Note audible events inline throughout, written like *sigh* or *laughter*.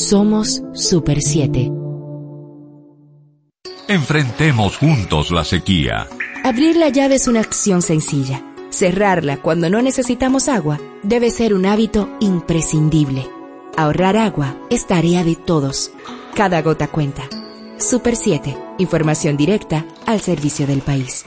Somos Super 7. Enfrentemos juntos la sequía. Abrir la llave es una acción sencilla. Cerrarla cuando no necesitamos agua debe ser un hábito imprescindible. Ahorrar agua es tarea de todos. Cada gota cuenta. Super 7. Información directa al servicio del país.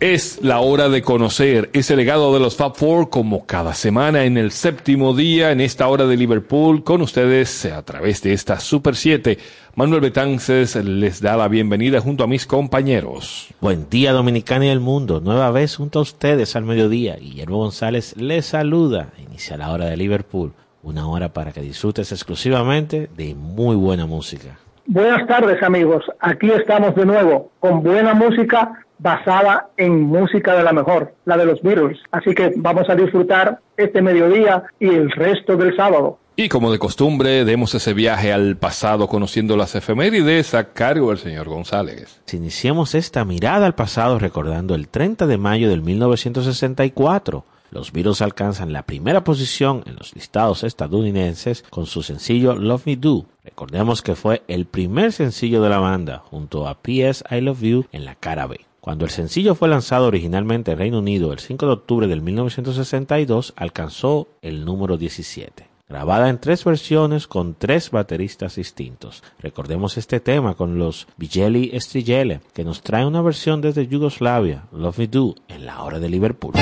Es la hora de conocer ese legado de los Fab Four como cada semana en el séptimo día en esta hora de Liverpool con ustedes a través de esta Super 7. Manuel Betances les da la bienvenida junto a mis compañeros. Buen día Dominicana y el mundo, nueva vez junto a ustedes al mediodía. Guillermo González les saluda. Inicia la hora de Liverpool, una hora para que disfrutes exclusivamente de muy buena música. Buenas tardes amigos, aquí estamos de nuevo con buena música basada en música de la mejor, la de los Beatles. Así que vamos a disfrutar este mediodía y el resto del sábado. Y como de costumbre, demos ese viaje al pasado conociendo las efemérides a cargo del señor González. Si iniciamos esta mirada al pasado recordando el 30 de mayo del 1964, los Beatles alcanzan la primera posición en los listados estadounidenses con su sencillo Love Me Do. Recordemos que fue el primer sencillo de la banda junto a PS I Love You en la cara B. Cuando el sencillo fue lanzado originalmente en Reino Unido el 5 de octubre del 1962, alcanzó el número 17 grabada en tres versiones con tres bateristas distintos. Recordemos este tema con los Vigeli Strigele, que nos trae una versión desde Yugoslavia, Love Me Do, en la hora de Liverpool.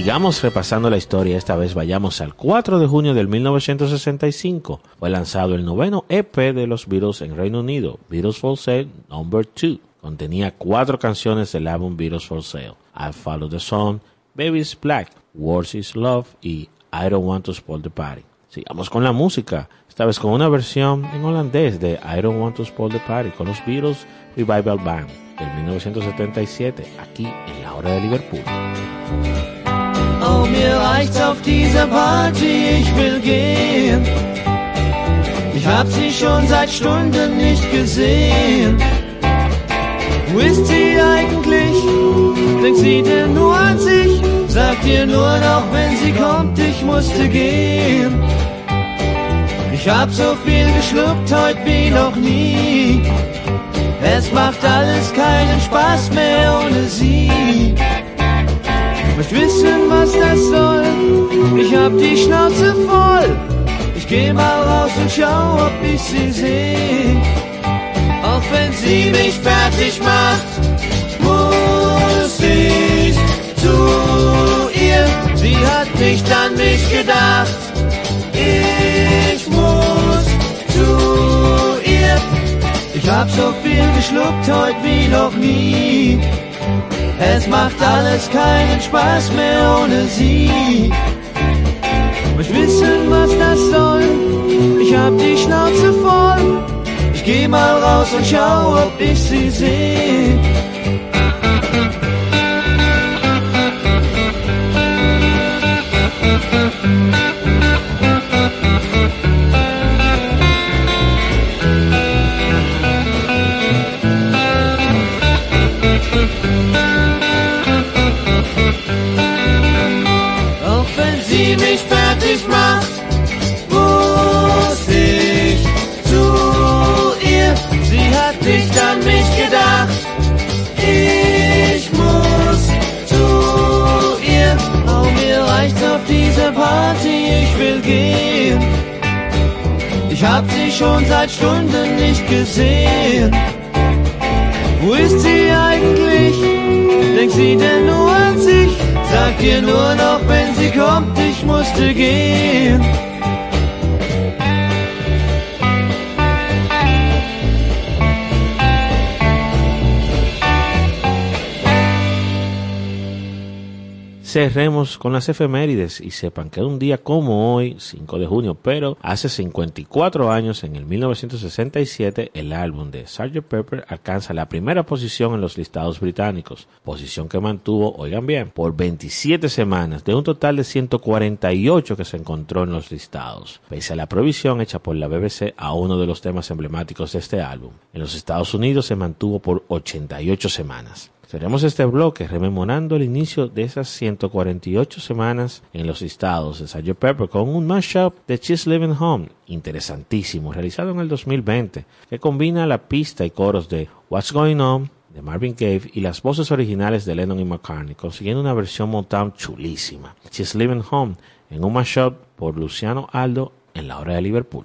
Sigamos repasando la historia, esta vez vayamos al 4 de junio del 1965. Fue lanzado el noveno EP de los Beatles en Reino Unido, Beatles for Sale Number 2. Contenía cuatro canciones del álbum Beatles for Sale, I Follow the Sun, Baby's Black, Words is Love y I Don't Want to Spoil the Party. Sigamos con la música, esta vez con una versión en holandés de I Don't Want to Spoil the Party con los Beatles Revival Band del 1977, aquí en la hora de Liverpool. Mir reicht's auf dieser Party, ich will gehen. hab sie schon seit Stunden nicht gesehen. Wo ist sie eigentlich? Denkt sie denn nur an sich? Sagt ihr nur noch, wenn sie kommt, ich musste gehen. Ich hab so viel geschluckt heute wie noch nie. Es macht alles keinen Spaß mehr ohne sie. Möcht wissen, was das soll? Ich hab die Schnauze voll. Ich geh mal raus und schau, ob ich sie seh. Auch wenn sie mich fertig macht, muss ich zu ihr. Sie hat nicht an mich gedacht. Ich muss zu ihr. Ich hab so viel geschluckt heute wie noch nie. Es macht alles keinen Spaß mehr ohne sie. Möcht wissen, was das soll? Ich hab die Schnauze voll. Ich geh mal raus und schau, ob ich sie seh. Cerremos con las efemérides y sepan que un día como hoy, 5 de junio, pero hace 54 años, en el 1967, el álbum de Sgt. Pepper alcanza la primera posición en los listados británicos, posición que mantuvo, oigan bien, por 27 semanas, de un total de 148 que se encontró en los listados, pese a la provisión hecha por la BBC a uno de los temas emblemáticos de este álbum. En los Estados Unidos se mantuvo por 88 semanas. Cerremos este bloque rememorando el inicio de esas 148 semanas en los listados de Sgt. Pepper con un mashup de She's Living Home, interesantísimo, realizado en el 2020, que combina la pista y coros de What's Going On de Marvin Gaye y las voces originales de Lennon y McCartney, consiguiendo una versión Motown chulísima. She's Living Home en un mashup por Luciano Aldo en la hora de Liverpool.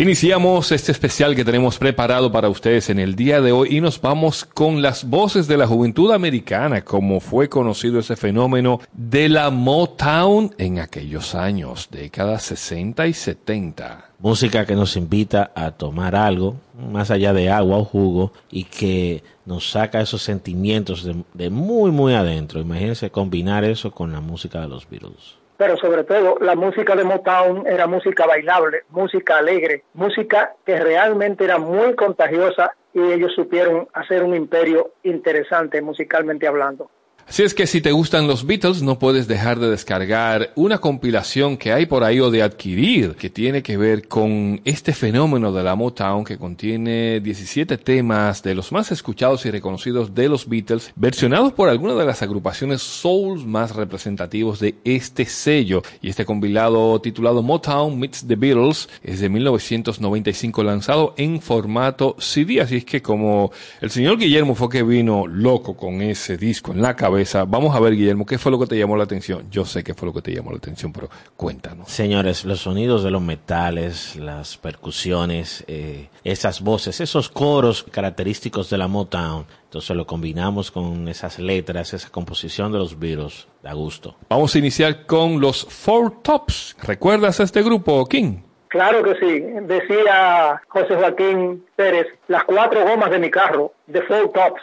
Iniciamos este especial que tenemos preparado para ustedes en el día de hoy y nos vamos con las voces de la juventud americana, como fue conocido ese fenómeno de la Motown en aquellos años, décadas 60 y 70. Música que nos invita a tomar algo, más allá de agua o jugo, y que nos saca esos sentimientos de, de muy, muy adentro. Imagínense combinar eso con la música de los Beatles. Pero sobre todo la música de Motown era música bailable, música alegre, música que realmente era muy contagiosa y ellos supieron hacer un imperio interesante musicalmente hablando. Así es que si te gustan los Beatles, no puedes dejar de descargar una compilación que hay por ahí o de adquirir que tiene que ver con este fenómeno de la Motown que contiene 17 temas de los más escuchados y reconocidos de los Beatles, versionados por algunas de las agrupaciones soul más representativos de este sello. Y este compilado titulado Motown Meets the Beatles es de 1995 lanzado en formato CD. Así es que como el señor Guillermo fue que vino loco con ese disco en la cabeza, Vamos a ver, Guillermo, ¿qué fue lo que te llamó la atención? Yo sé qué fue lo que te llamó la atención, pero cuéntanos. Señores, los sonidos de los metales, las percusiones, eh, esas voces, esos coros característicos de la Motown, entonces lo combinamos con esas letras, esa composición de los Beatles, da gusto. Vamos a iniciar con los Four Tops. ¿Recuerdas a este grupo, King? Claro que sí, decía José Joaquín Pérez, las cuatro gomas de mi carro, de Four Tops.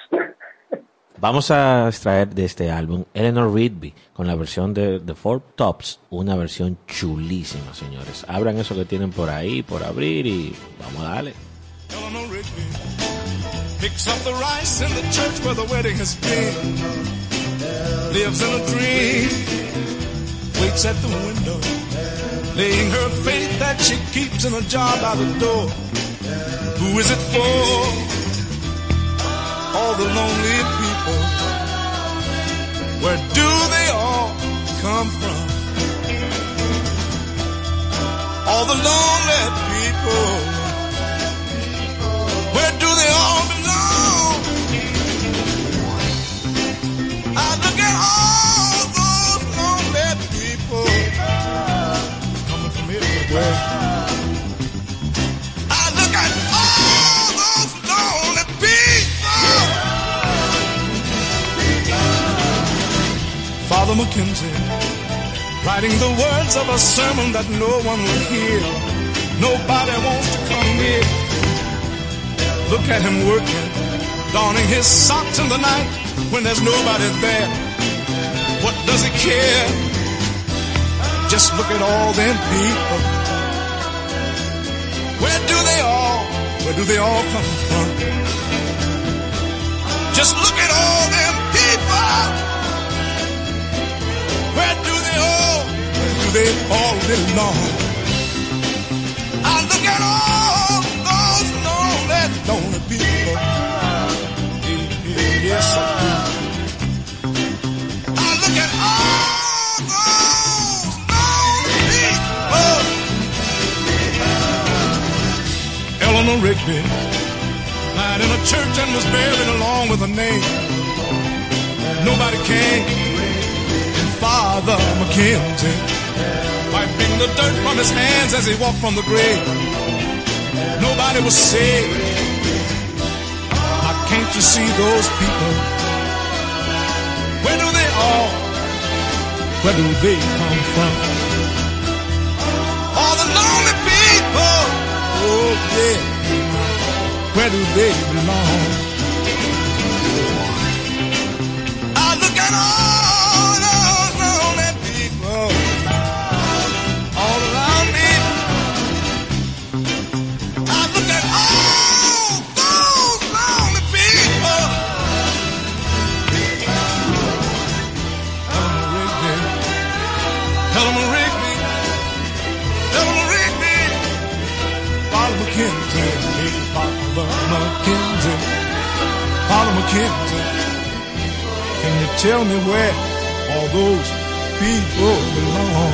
Vamos a extraer de este álbum Eleanor Rigby con la versión de The Four Tops, una versión chulísima, señores. Abran eso que tienen por ahí, por abrir y vamos a darle. Eleanor Rigby picks up the rice in the church where the wedding has been. Lives in a dream, waits at the window, laying her faith that she keeps in a jar by the door. Who is it for? All the lonely people. Where do they all come from? All the lonely people. Where do they all belong? I look at all Father Mackenzie, writing the words of a sermon that no one will hear. Nobody wants to come near. Look at him working, donning his socks in the night when there's nobody there. What does he care? Just look at all them people. Where do they all, where do they all come from? Just look at all them people. Where do they all, where do they all belong? I look at all those lonely, lonely people. Yes, I do. I look at all those lonely people. Eleanor Rigby died in a church and was buried along with a name. Nobody came. Father McKenzie, wiping the dirt from his hands as he walked from the grave. Nobody was saved. How can't you see those people? Where do they all? Where do they come from? All the lonely people. Oh yeah. Where do they belong? I look at all Can you tell me where all those people belong?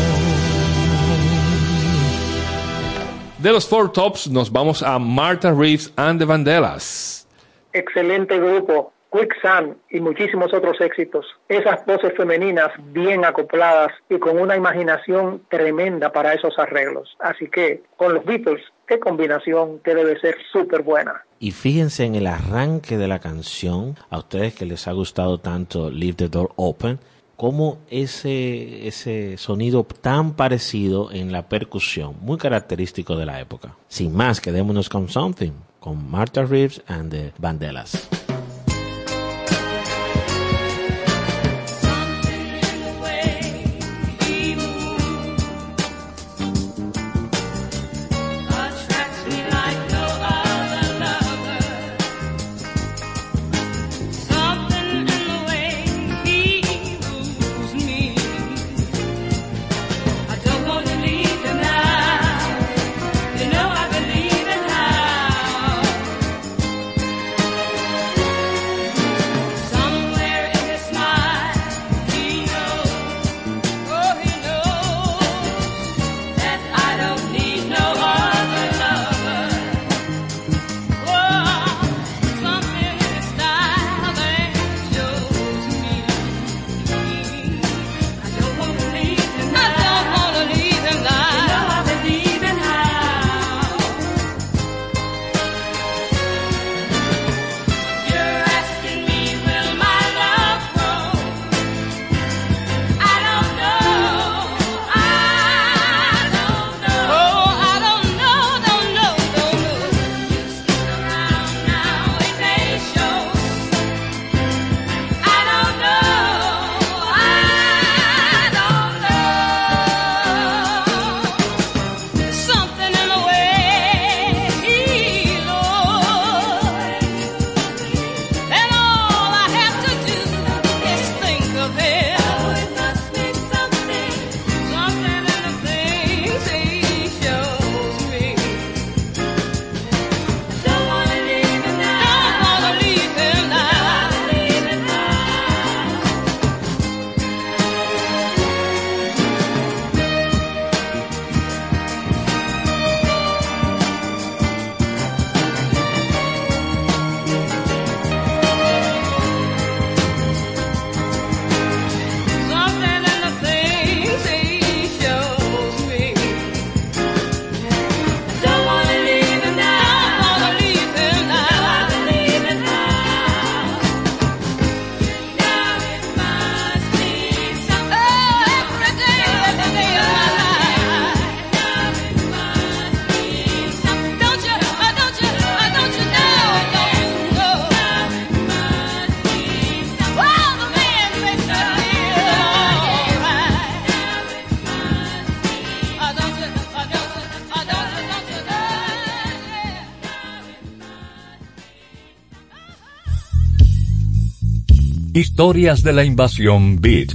De los Four Tops nos vamos a Martha Reeves and the Vandellas. excelente grupo, Quicksand y muchísimos otros éxitos. Esas voces femeninas bien acopladas y con una imaginación tremenda para esos arreglos. Así que con los Beatles, qué combinación que debe ser súper buena. Y fíjense en el arranque de la canción, a ustedes que les ha gustado tanto Leave the Door Open, como ese, ese sonido tan parecido en la percusión, muy característico de la época. Sin más, quedémonos con Something, con Martha Reeves and the Vandellas. Historias de la invasión Beat.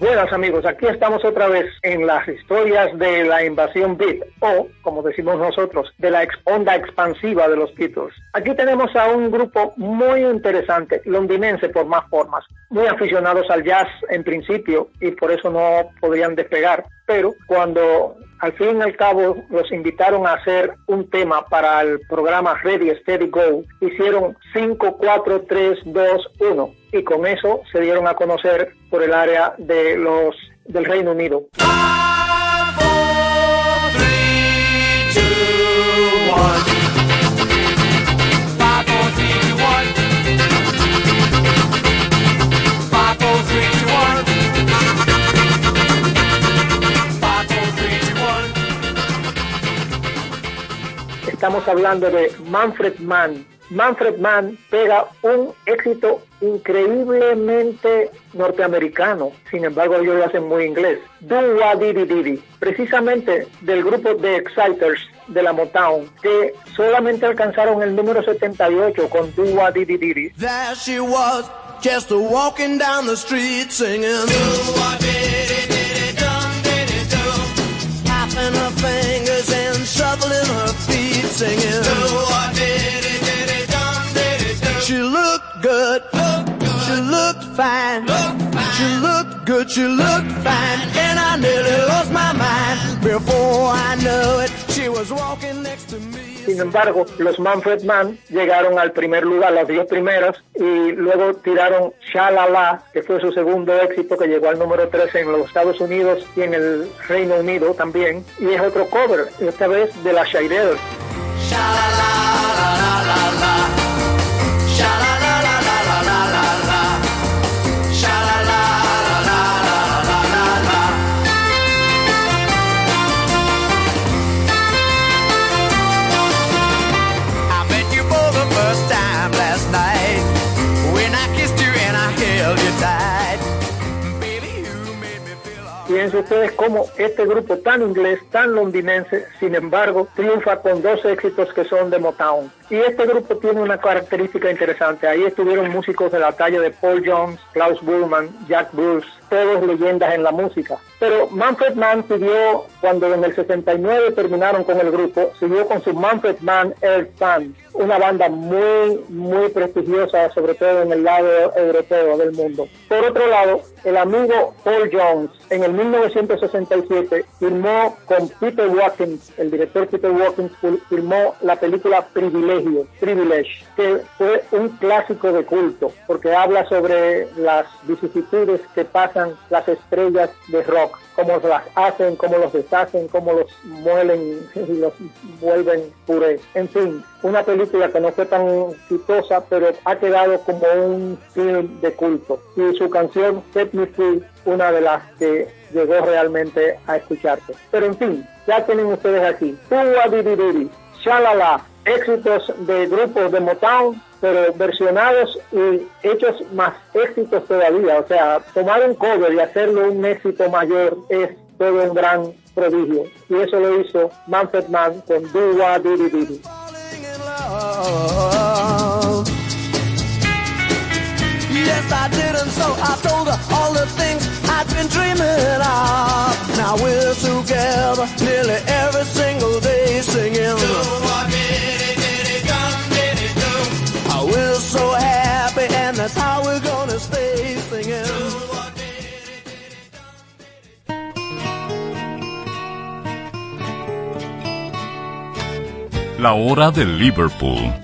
Buenas amigos, aquí estamos otra vez en las historias de la invasión beat o, como decimos nosotros, de la ex- onda expansiva de los Beatles. Aquí tenemos a un grupo muy interesante, londinense por más formas, muy aficionados al jazz en principio y por eso no podrían despegar, pero cuando al fin y al cabo los invitaron a hacer un tema para el programa Ready Steady Go, hicieron 5, 4, 3, 2, 1 y con eso se dieron a conocer por el área de los del Reino Unido. Estamos hablando de Manfred Mann. Manfred Mann pega un éxito increíblemente norteamericano, sin embargo ellos lo hacen muy inglés. Do Wah Diddy Diddy, precisamente del grupo de Exciters de la Motown, que solamente alcanzaron el número 78 con Do Wah Diddy Diddy. There she was, just walking down the street singing. Tapping her fingers and shuffling her feet singing. She looked good. She looked fine. She looked good. She looked fine. And I nearly lost my mind. Before I knew it, she was walking next to me. Sin embargo, los Manfred Mann llegaron al primer lugar, las 10 primeras, y luego tiraron Shalala, que fue su segundo éxito, que llegó al número 13 en los Estados Unidos y en el Reino Unido también. Y es otro cover, esta vez de la Shirelles. I Fíjense ustedes cómo este grupo tan inglés, tan londinense, sin embargo, triunfa con dos éxitos que son de Motown. Y este grupo tiene una característica interesante. Ahí estuvieron músicos de la talla de Paul Jones, Klaus Burman, Jack Bruce, todos leyendas en la música. Pero Manfred Mann siguió, cuando en el 69 terminaron con el grupo, siguió con su Manfred Mann Earth Band, una banda muy, muy prestigiosa, sobre todo en el lado europeo del mundo. Por otro lado, el amigo Paul Jones, en el 1967, firmó con Peter Watkins, el director Peter Watkins, firmó la película Privilegio, Privilege, que fue un clásico de culto, porque habla sobre las vicisitudes que pasan las estrellas de rock, cómo las hacen, cómo los deshacen, cómo los muelen *laughs* y los vuelven puré. En fin, una película que no fue tan exitosa, pero ha quedado como un film de culto. Y su canción Set Me Free, una de las que llegó realmente a escucharse. Pero en fin, ya tienen ustedes aquí. Tua Shalala, éxitos de grupos de Motown, pero versionados y hechos más éxitos todavía. O sea, tomar un cover y hacerlo un éxito mayor es todo un gran prodigio. Y eso lo hizo Manfred Mann con Dua Didi Didi. Yes, I did, and so I told her all the things I'd been dreaming of. Now we're together nearly every single day singing. That's how we're gonna stay singing. La hora de Liverpool.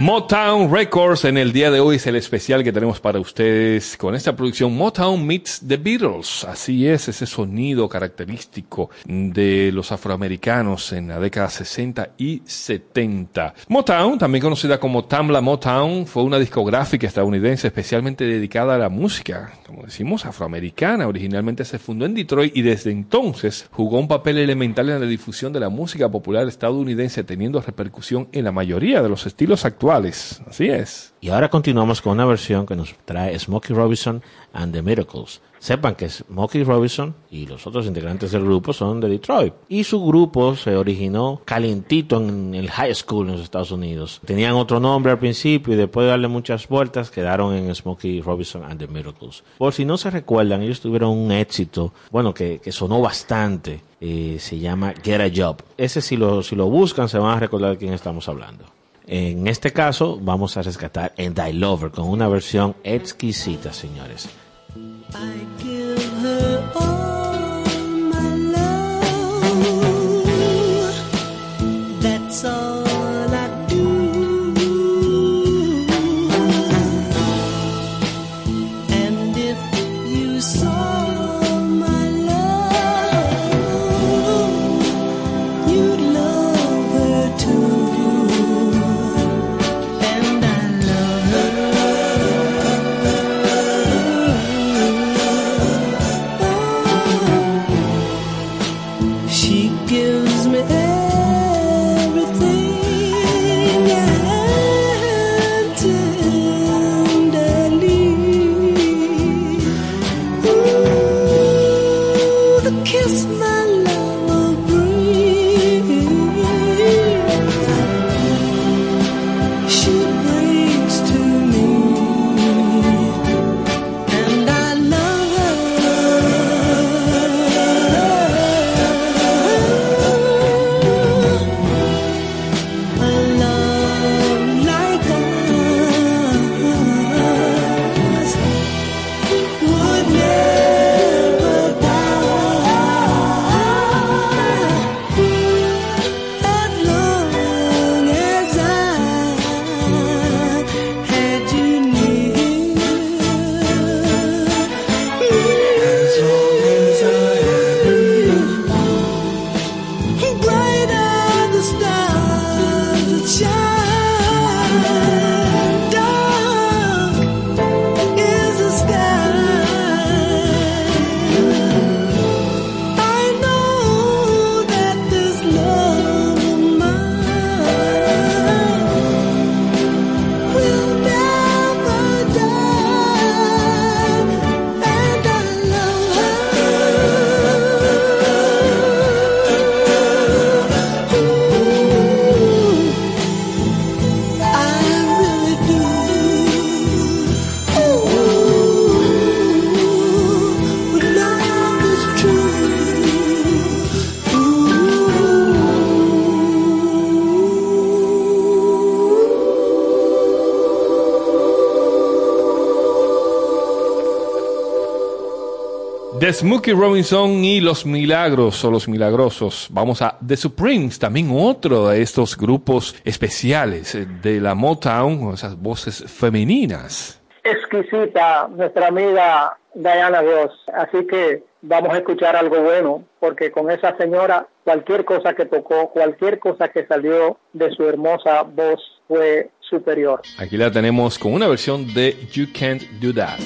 Motown Records en el día de hoy es el especial que tenemos para ustedes con esta producción Motown meets The Beatles. Así es, ese sonido característico de los afroamericanos en la década 60 y 70. Motown, también conocida como Tamla Motown, fue una discográfica estadounidense especialmente dedicada a la música, como decimos, afroamericana. Originalmente se fundó en Detroit y desde entonces jugó un papel elemental en la difusión de la música popular estadounidense, teniendo repercusión en la mayoría de los estilos Así es. Y ahora continuamos con una versión que nos trae Smokey Robinson and the Miracles. Sepan que Smokey Robinson y los otros integrantes del grupo son de Detroit. Y su grupo se originó calientito en el high school en los Estados Unidos. Tenían otro nombre al principio y después de darle muchas vueltas quedaron en Smokey Robinson and the Miracles. Por si no se recuerdan, ellos tuvieron un éxito, bueno, que, que sonó bastante. eh, se llama Get a Job. Ese si lo, si lo buscan se van a recordar de quién estamos hablando. En este caso, vamos a rescatar en Die Lover con una versión exquisita, señores. Smokey Robinson y los Milagros o los Milagrosos. Vamos a The Supremes, también otro de estos grupos especiales de la Motown, con esas voces femeninas. exquisita nuestra amiga Diana Ross. Así que vamos a escuchar algo bueno, porque con esa señora cualquier cosa que tocó, cualquier cosa que salió de su hermosa voz fue superior. Aquí la tenemos con una versión de You Can't Do That.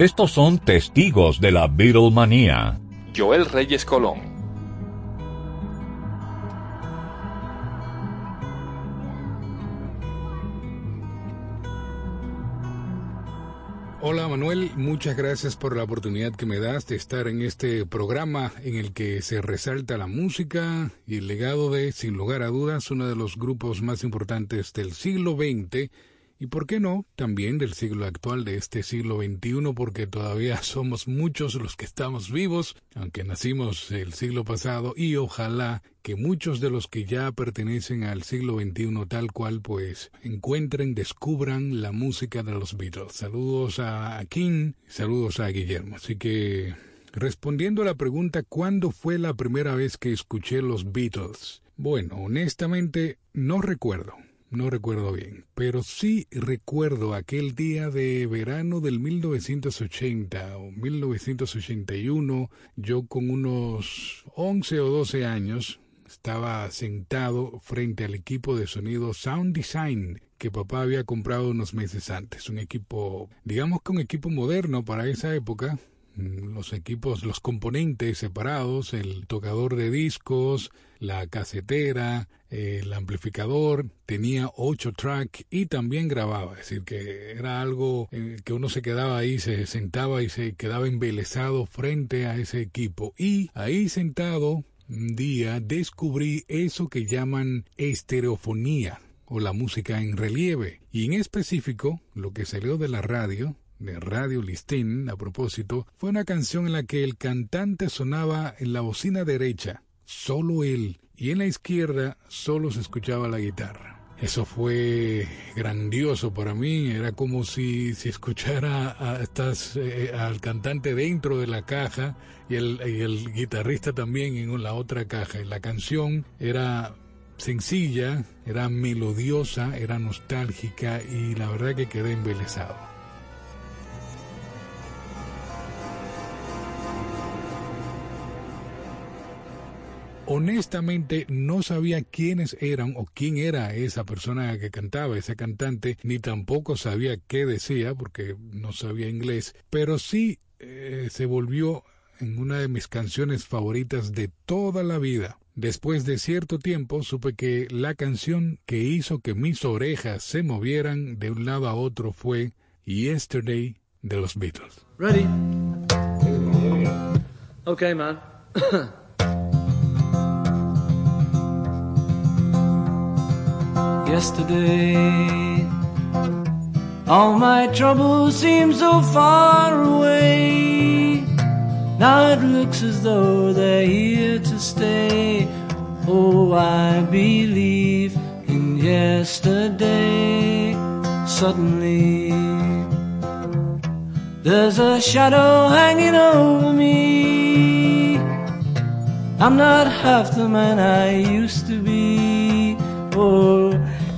Estos son testigos de la Beatlemanía. Joel Reyes Colón. Hola Manuel, muchas gracias por la oportunidad que me das de estar en este programa en el que se resalta la música y el legado de, sin lugar a dudas, uno de los grupos más importantes del siglo XX y, por qué no, también del siglo actual, de este siglo XXI, porque todavía *laughs* somos muchos los que estamos vivos, aunque nacimos el siglo pasado, y ojalá que muchos de los que ya pertenecen al siglo XXI tal cual, pues encuentren, descubran la música de los Beatles. Saludos a King, saludos a Guillermo. Así que, respondiendo a la pregunta, ¿cuándo fue la primera vez que escuché los Beatles? Bueno, honestamente, no recuerdo. No recuerdo bien, pero sí recuerdo aquel día de verano del 1980 o 1981, yo con unos 11 o 12 años estaba sentado frente al equipo de sonido Sound Design que papá había comprado unos meses antes, un equipo, digamos que un equipo moderno para esa época, Mm, los equipos, los componentes separados, el tocador de discos, la casetera, el amplificador, tenía ocho track y también grababa, es decir, que era algo que uno se quedaba ahí, se sentaba y se quedaba embelesado frente a ese equipo. Y ahí sentado, un día descubrí eso que llaman estereofonía o la música en relieve. Y en específico, lo que salió de la radio, de Radio Listín, a propósito, fue una canción en la que el cantante sonaba en la bocina derecha, solo él, y en la izquierda solo se escuchaba la guitarra. Eso fue grandioso para mí, era como si, si escuchara estas, eh, al cantante dentro de la caja y el, y el guitarrista también en la otra caja. La canción era sencilla, era melodiosa, era nostálgica y la verdad que quedé embelesado. Honestamente no sabía quiénes eran o quién era esa persona que cantaba, ese cantante, ni tampoco sabía qué decía porque no sabía inglés, pero sí eh, se volvió en una de mis canciones favoritas de toda la vida. Después de cierto tiempo supe que la canción que hizo que mis orejas se movieran de un lado a otro fue Yesterday de los Beatles. Ready? Okay, man. *coughs* Yesterday, all my troubles seem so far away. Now it looks as though they're here to stay. Oh, I believe in yesterday. Suddenly, there's a shadow hanging over me. I'm not half the man I used to be. Oh,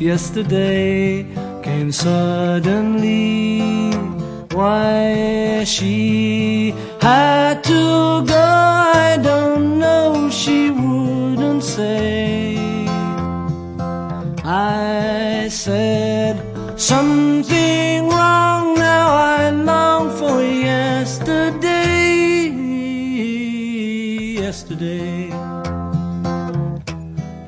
yesterday came suddenly. Why she had to go, I don't know. She wouldn't say. I said something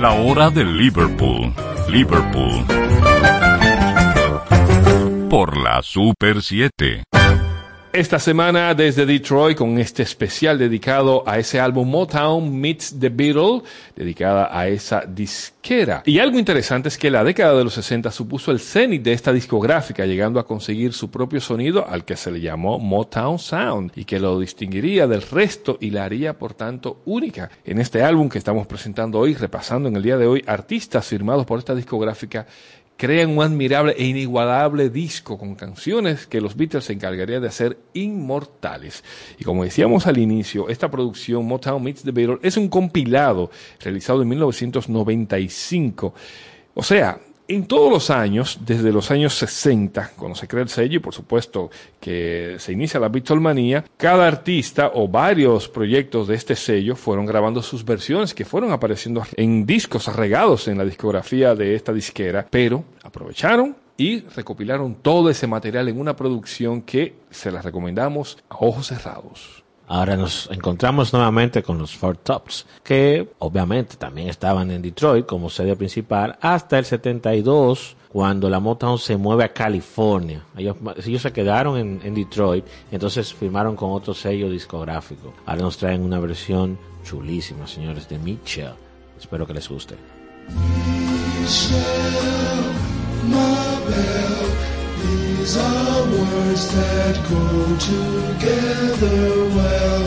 La hora de Liverpool. Liverpool. Por la Super 7. Esta semana desde Detroit con este especial dedicado a ese álbum Motown Meets the Beatles, dedicada a esa disquera. Y algo interesante es que la década de los 60 supuso el cenit de esta discográfica, llegando a conseguir su propio sonido al que se le llamó Motown Sound y que lo distinguiría del resto y la haría por tanto única. En este álbum que estamos presentando hoy, repasando en el día de hoy, artistas firmados por esta discográfica crean un admirable e inigualable disco con canciones que los Beatles se encargarían de hacer inmortales. Y como decíamos al inicio, esta producción Motown Meets the Beatles es un compilado realizado en 1995. O sea, En todos los años, desde los años 60, cuando se crea el sello y por supuesto que se inicia la Beatlemanía, cada artista o varios proyectos de este sello fueron grabando sus versiones que fueron apareciendo en discos regados en la discografía de esta disquera, pero aprovecharon y recopilaron todo ese material en una producción que se las recomendamos a ojos cerrados. Ahora nos encontramos nuevamente con los Four Tops, que obviamente también estaban en Detroit como sede principal hasta el 72, cuando la Motown se mueve a California. Ellos, se quedaron en, en Detroit, entonces firmaron con otro sello discográfico. Ahora nos traen una versión chulísima, señores, de Mitchell. Espero que les guste. These are words that go together well,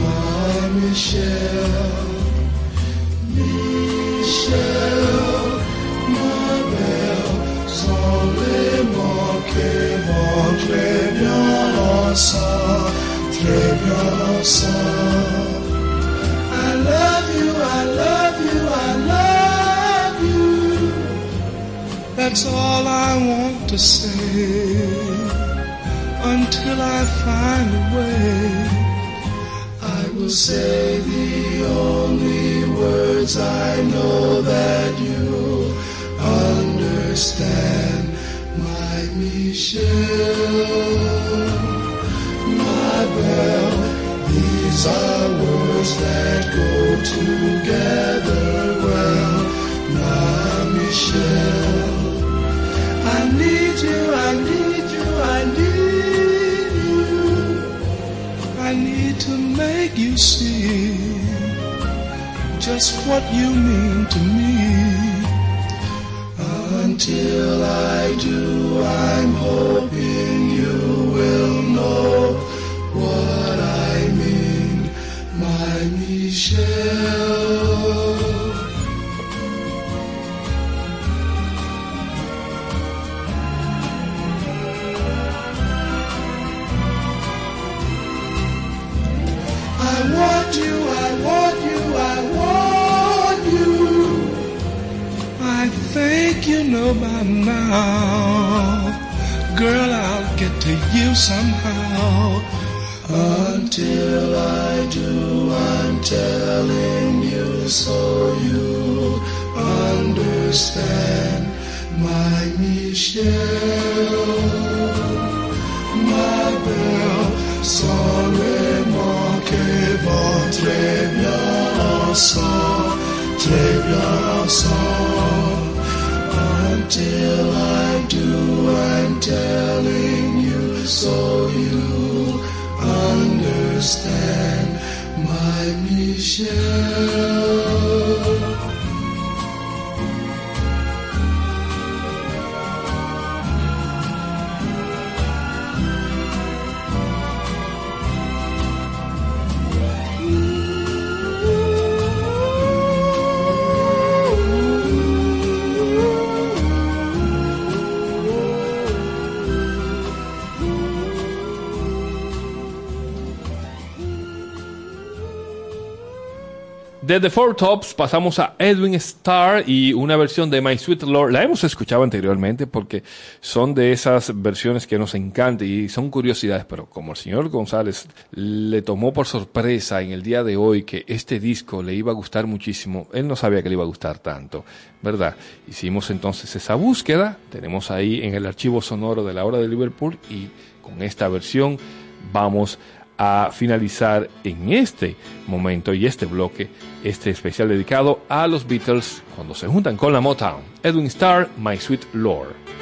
my Michelle. Michelle, ma belle, sans les manquer, vont très bien ensemble, très bien ensemble. I love you, I love you, I love That's all I want to say until I find a way. I will say the only words I know that you understand, my Michelle, my belle. These are words that go together well, my Michelle. I need you, I need you, I need to make you see just what you mean to me. Until I do, I'm hoping you will know what I mean, my Michelle. Think you know by now. Girl, I'll get to you somehow. Until I do, I'm telling you so you understand. My Michelle, my belle, sans les manquer, vont très bien ensemble, très bien ensemble. Until I do, I'm telling you so you understand, my Michelle. De The Four Tops pasamos a Edwin Starr y una versión de My Sweet Lord. La hemos escuchado anteriormente porque son de esas versiones que nos encantan y son curiosidades, pero como el señor González le tomó por sorpresa en el día de hoy que este disco le iba a gustar muchísimo, él no sabía que le iba a gustar tanto, ¿verdad? Hicimos entonces esa búsqueda, tenemos ahí en el archivo sonoro de la hora de Liverpool y con esta versión vamos a finalizar en este momento y este bloque, este especial dedicado a los Beatles cuando se juntan con la Motown. Edwin Starr, My Sweet Lord.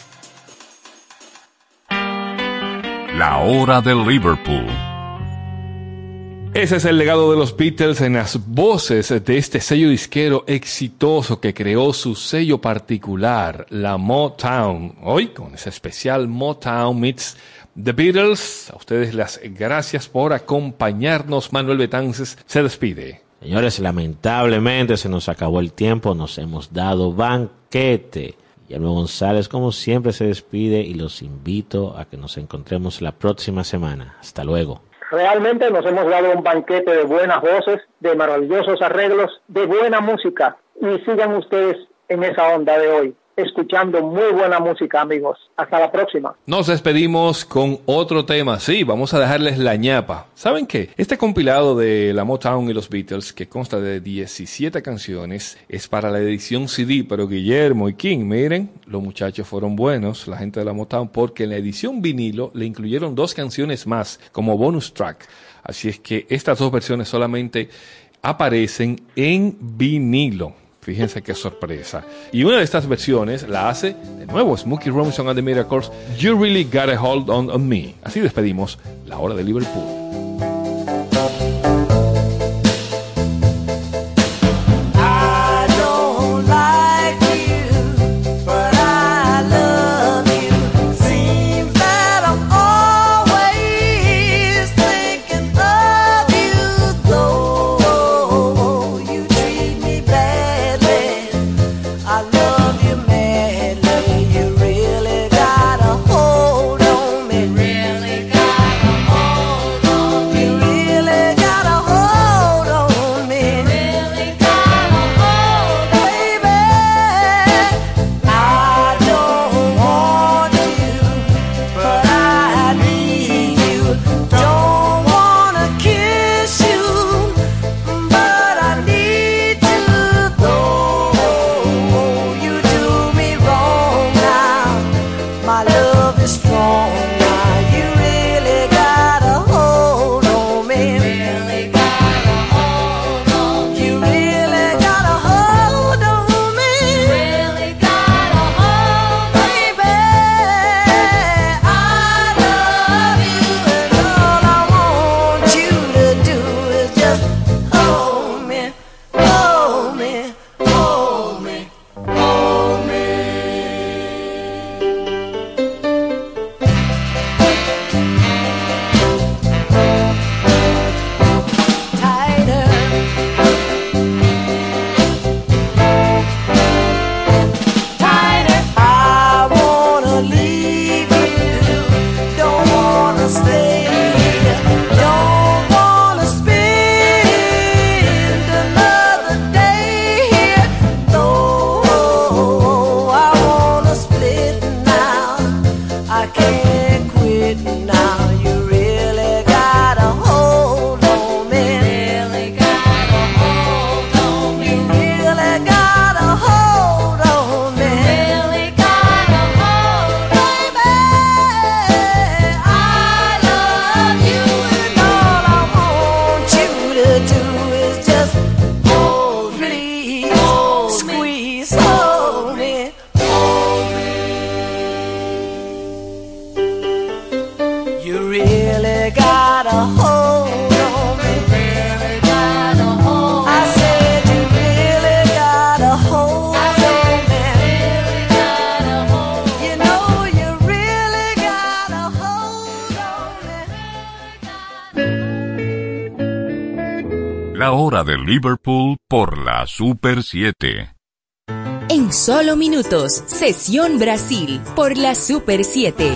La hora de Liverpool. Ese es el legado de los Beatles en las voces de este sello disquero exitoso que creó su sello particular, la Motown. Hoy con ese especial Motown Meets The Beatles. A ustedes las gracias por acompañarnos. Manuel Betances se despide. Señores, lamentablemente se nos acabó el tiempo, nos hemos dado banquete. Guillermo González, como siempre, se despide y los invito a que nos encontremos la próxima semana. Hasta luego. Realmente nos hemos dado un banquete de buenas voces, de maravillosos arreglos, de buena música. Y sigan ustedes en esa onda de hoy. Escuchando muy buena música, amigos. Hasta la próxima. Nos despedimos con otro tema. Sí, vamos a dejarles la ñapa. ¿Saben qué? Este compilado de la Motown y los Beatles, que consta de 17 canciones, es para la edición CD, pero Guillermo y King, miren, los muchachos fueron buenos, la gente de la Motown, porque en la edición vinilo le incluyeron dos canciones más como bonus track. Así es que estas dos versiones solamente aparecen en vinilo. Fíjense qué sorpresa. Y una de estas versiones la hace de nuevo Smokey Robinson and the Miracles, You Really Got a Hold on, on Me. Así despedimos la hora de Liverpool. Liverpool por la Super 7. En solo minutos, Sesión Brasil por la Super 7.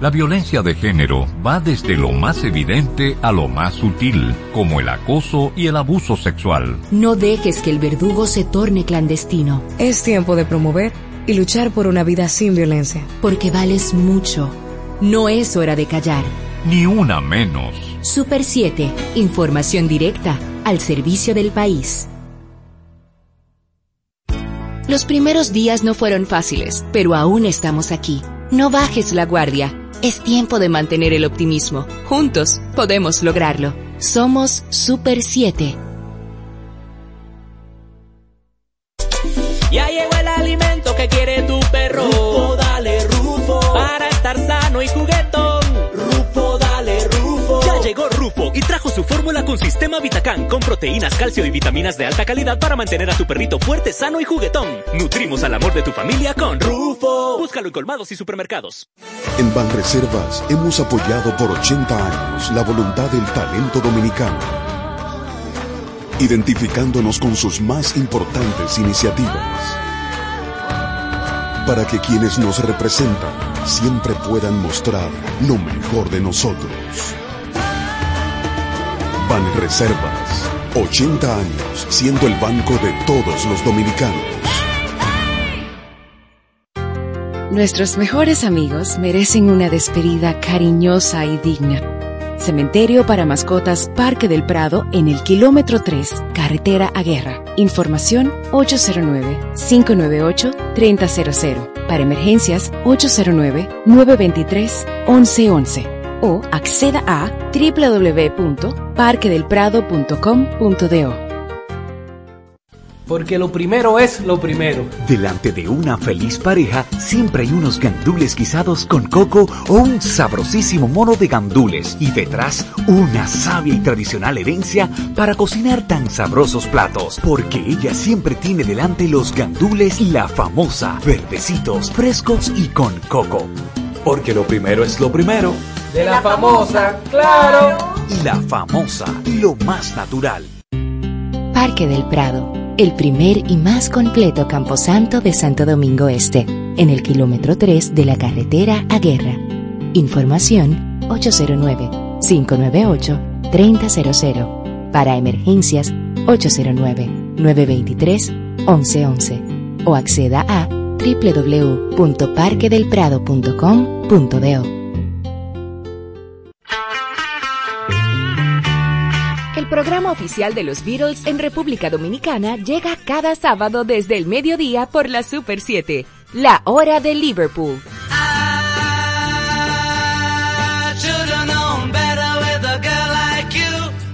La violencia de género va desde lo más evidente a lo más sutil, como el acoso y el abuso sexual. No dejes que el verdugo se torne clandestino, Es tiempo de promover y luchar por una vida sin violencia. porque vales mucho. No es hora de callar. Ni una menos. Super 7, información directa al servicio del país. Los primeros días no fueron fáciles, pero aún estamos aquí. No bajes la guardia. Es tiempo de mantener el optimismo. Juntos podemos lograrlo. Somos Super 7. Con sistema Vitacán con proteínas, calcio y vitaminas de alta calidad para mantener a tu perrito fuerte, sano y juguetón. Nutrimos al amor de tu familia con Rufo. Búscalo en colmados y supermercados. En Banreservas hemos apoyado por 80 años la voluntad del talento dominicano, identificándonos con sus más importantes iniciativas, para que quienes nos representan siempre puedan mostrar lo mejor de nosotros. Banreservas, 80 años siendo el banco de todos los dominicanos. Nuestros mejores amigos merecen una despedida cariñosa y digna. Cementerio para mascotas Parque del Prado en el kilómetro 3, carretera a Guerra. Información 809-598-3000. Para emergencias 809-923-1111. O acceda a www.parquedelprado.com.do. Porque lo primero es lo primero. Delante de una feliz pareja siempre hay unos gandules guisados con coco o un sabrosísimo mono de gandules y detrás una sabia y tradicional herencia para cocinar tan sabrosos platos. Porque ella siempre tiene delante los gandules la famosa, verdecitos, frescos y con coco. Porque lo primero es lo primero. De la famosa, claro. Y la famosa, lo más natural. Parque del Prado, el primer y más completo camposanto de Santo Domingo Este, en el kilómetro 3 de la carretera a Guerra. Información 809-598-3000. Para emergencias 809-923-1111. O acceda a www.parquedelprado.com.do. El programa oficial de los Beatles en República Dominicana llega cada sábado desde el mediodía por la Super 7, la hora de Liverpool.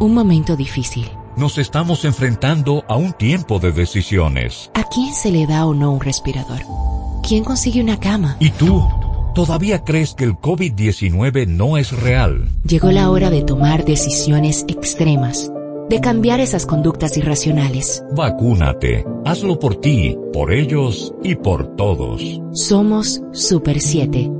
Un momento difícil. Nos estamos enfrentando a un tiempo de decisiones. ¿A quién se le da o no un respirador? ¿Quién consigue una cama? ¿Y tú? ¿Todavía crees que el COVID-19 no es real? Llegó la hora de tomar decisiones extremas, de cambiar esas conductas irracionales. Vacúnate. Hazlo por ti, por ellos y por todos. Somos Super 7.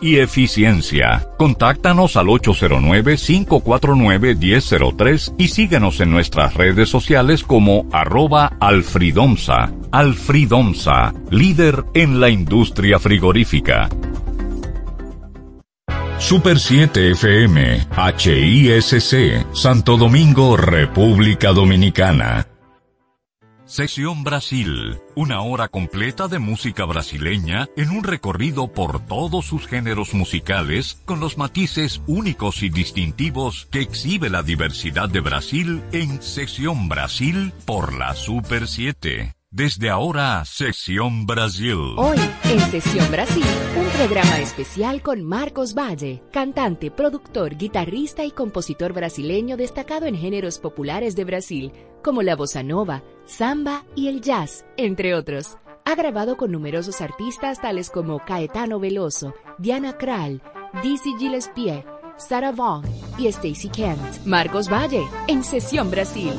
y eficiencia. Contáctanos al 809-549-1003 y síguenos en nuestras redes sociales como arroba alfridomsa. Alfridomsa, líder en la industria frigorífica. Super 7 FM, HISC, Santo Domingo, República Dominicana. Sección Brasil, una hora completa de música brasileña en un recorrido por todos sus géneros musicales con los matices únicos y distintivos que exhibe la diversidad de Brasil en Sección Brasil por la Super 7. Desde ahora, Sección Brasil. Hoy, en Sesión Brasil, un programa especial con Marcos Valle, cantante, productor, guitarrista y compositor brasileño destacado en géneros populares de Brasil, como la bossa nova, samba y el jazz, entre otros. Ha grabado con numerosos artistas tales como Caetano Veloso, Diana Krall, Dizzy Gillespie, Sarah Vaughan y Stacy Kent. Marcos Valle, en Sesión Brasil.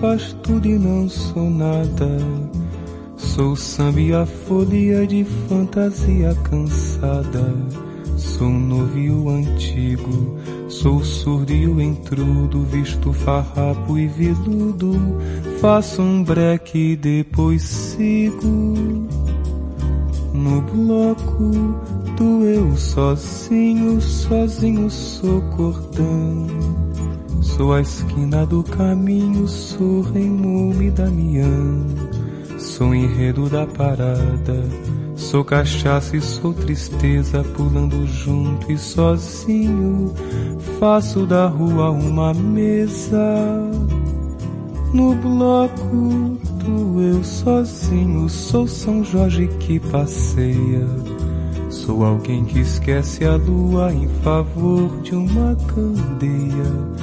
Faz tudo e não sou nada. Sou samba e a folia de fantasia cansada. Sou novo e o antigo, sou surdo e o intrudo, visto farrapo e viludo. Faço um breque e depois sigo. No bloco do eu sozinho, sozinho sou cordão. Sou a esquina do caminho, sou Raimundo e Damião. Sou enredo da parada, sou cachaça e sou tristeza, pulando junto e sozinho. Faço da rua uma mesa. No bloco do eu sozinho, sou São Jorge que passeia. Sou alguém que esquece a lua em favor de uma candeia.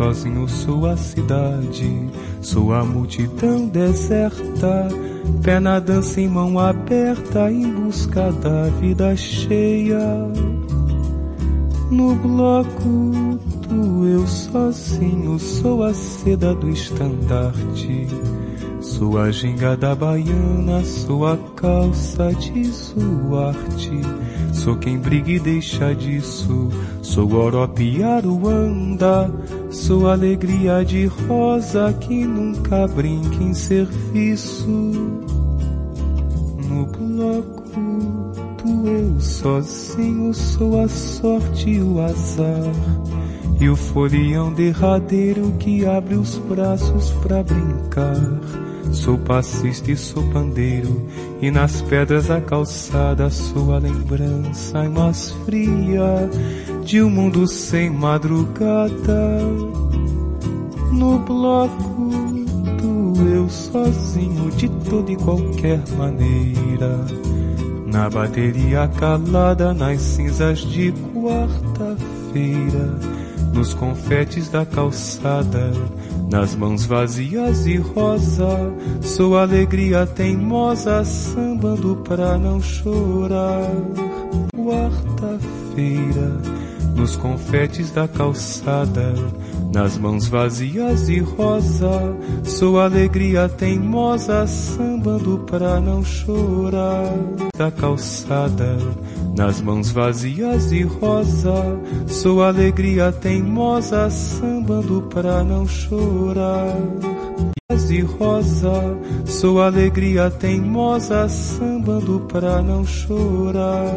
Sozinho sou a cidade, sou a multidão deserta. Pé na dança em mão aberta em busca da vida cheia. No bloco do eu sozinho, sou a seda do estandarte. Sou a ginga da baiana, sou a calça de Zuarte. Sou quem briga e deixa disso, sou Orope Aruanda. Sou alegria de rosa que nunca brinca em serviço. No bloco do eu sozinho, sou a sorte e o azar. E o folião derradeiro que abre os braços pra brincar. Sou passista e sou pandeiro, e nas pedras da calçada sou a lembrança mais fria de um mundo sem madrugada. No bloco do eu sozinho, de toda e qualquer maneira. Na bateria calada, nas cinzas de quarta-feira, nos confetes da calçada nas mãos vazias e rosa, sou alegria teimosa, sambando pra não chorar. Quarta-feira, nos confetes da calçada, nas mãos vazias e rosa, sou alegria teimosa, sambando pra não chorar. Da calçada, nas mãos vazias e rosa, sou alegria teimosa, sambando pra não chorar. E rosa, sou alegria teimosa, sambando pra não chorar.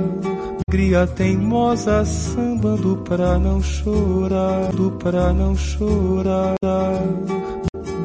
Alegria teimosa, sambando pra não chorar, do pra não chorar.